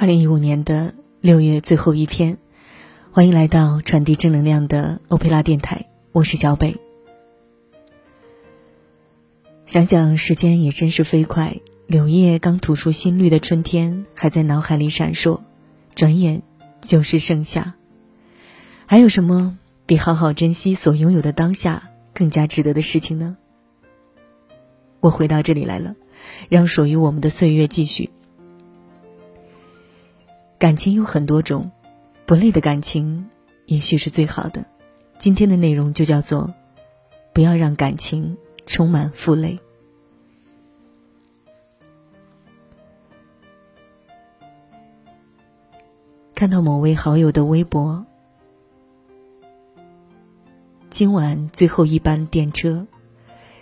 二零一五年的六月最后一天，欢迎来到传递正能量的欧佩拉电台，我是小北。想想时间也真是飞快，柳叶刚吐出新绿的春天还在脑海里闪烁，转眼就是盛夏。还有什么比好好珍惜所拥有的当下更加值得的事情呢？我回到这里来了，让属于我们的岁月继续。感情有很多种，不累的感情也许是最好的。今天的内容就叫做“不要让感情充满负累”。看到某位好友的微博，今晚最后一班电车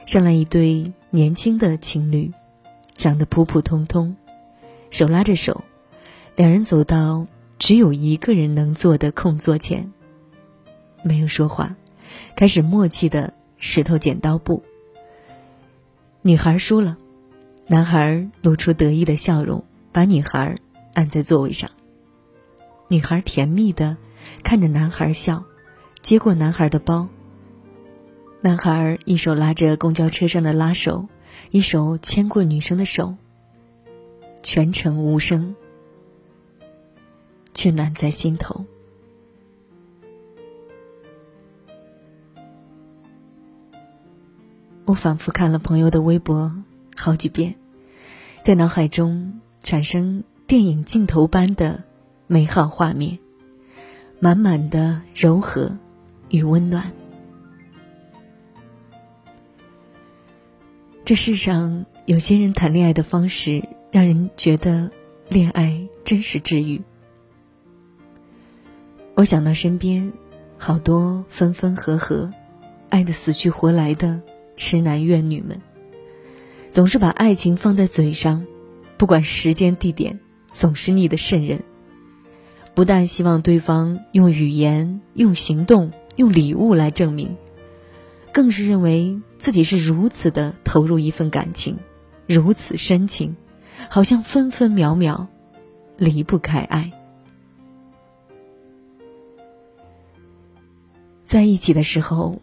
上来一对年轻的情侣，长得普普通通，手拉着手。两人走到只有一个人能坐的空座前，没有说话，开始默契的石头剪刀布。女孩输了，男孩露出得意的笑容，把女孩按在座位上。女孩甜蜜的看着男孩笑，接过男孩的包。男孩一手拉着公交车上的拉手，一手牵过女生的手。全程无声。却暖在心头。我反复看了朋友的微博好几遍，在脑海中产生电影镜头般的美好画面，满满的柔和与温暖。这世上有些人谈恋爱的方式，让人觉得恋爱真是治愈。我想到身边好多分分合合、爱的死去活来的痴男怨女们，总是把爱情放在嘴上，不管时间地点，总是腻得渗人。不但希望对方用语言、用行动、用礼物来证明，更是认为自己是如此的投入一份感情，如此深情，好像分分秒秒离不开爱。在一起的时候，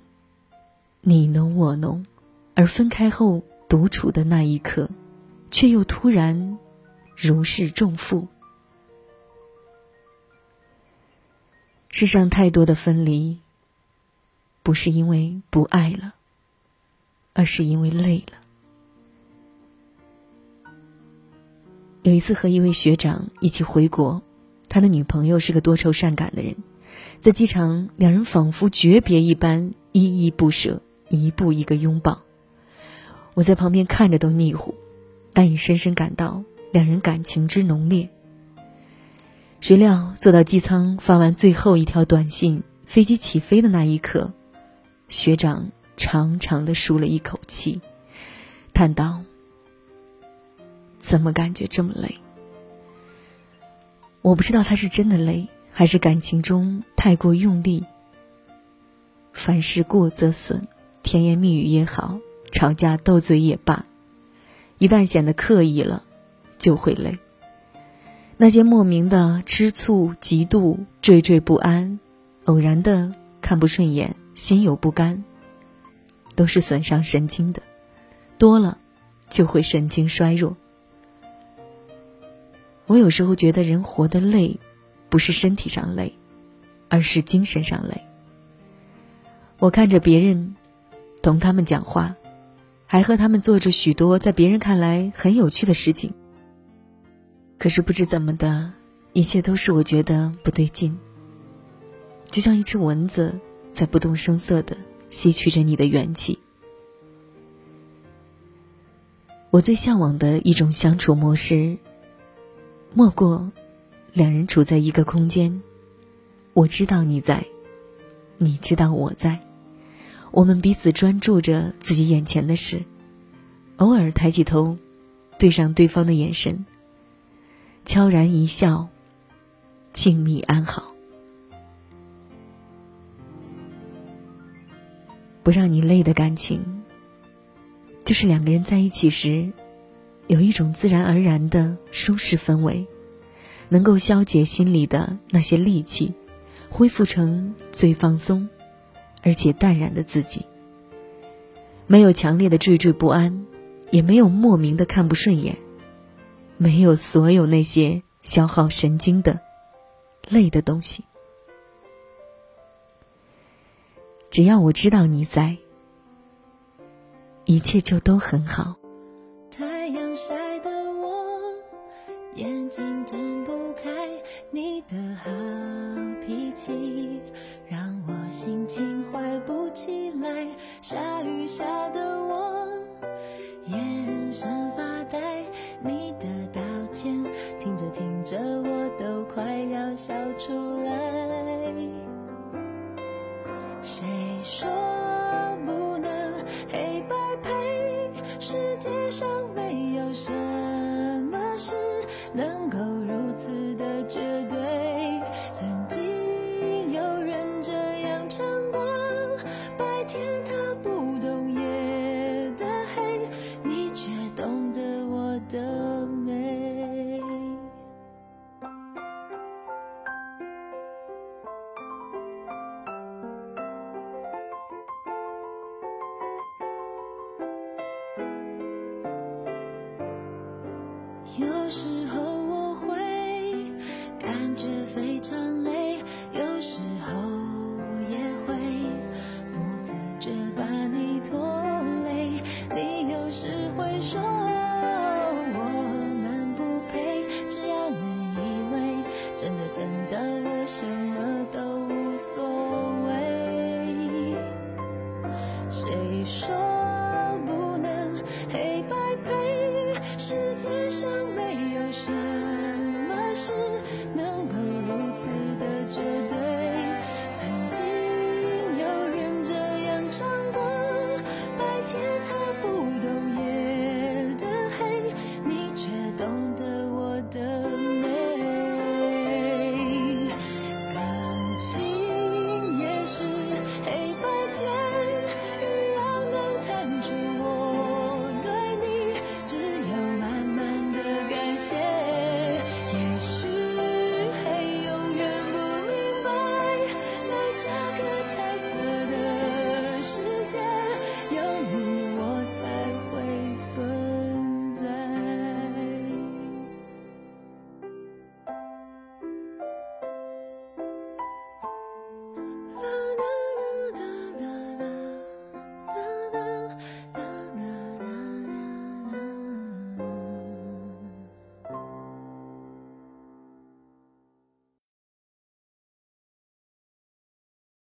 你侬我侬，而分开后独处的那一刻，却又突然如释重负。世上太多的分离，不是因为不爱了，而是因为累了。有一次和一位学长一起回国，他的女朋友是个多愁善感的人。在机场，两人仿佛诀别一般，依依不舍，一步一个拥抱。我在旁边看着都腻乎，但也深深感到两人感情之浓烈。谁料坐到机舱，发完最后一条短信，飞机起飞的那一刻，学长长长的舒了一口气，叹道：“怎么感觉这么累？”我不知道他是真的累。还是感情中太过用力。凡事过则损，甜言蜜语也好，吵架斗嘴也罢，一旦显得刻意了，就会累。那些莫名的吃醋、嫉妒、惴惴不安，偶然的看不顺眼、心有不甘，都是损伤神经的，多了就会神经衰弱。我有时候觉得人活得累。不是身体上累，而是精神上累。我看着别人，同他们讲话，还和他们做着许多在别人看来很有趣的事情。可是不知怎么的，一切都是我觉得不对劲。就像一只蚊子在不动声色的吸取着你的元气。我最向往的一种相处模式，莫过。两人处在一个空间，我知道你在，你知道我在，我们彼此专注着自己眼前的事，偶尔抬起头，对上对方的眼神，悄然一笑，静谧安好，不让你累的感情，就是两个人在一起时，有一种自然而然的舒适氛围。能够消解心里的那些戾气，恢复成最放松，而且淡然的自己。没有强烈的惴惴不安，也没有莫名的看不顺眼，没有所有那些消耗神经的、累的东西。只要我知道你在，一切就都很好。脾气让我心情坏不起来。下雨下的我眼神发呆，你的道歉听着听着我都快要笑出来。谁说有时候我会感觉非常累，有时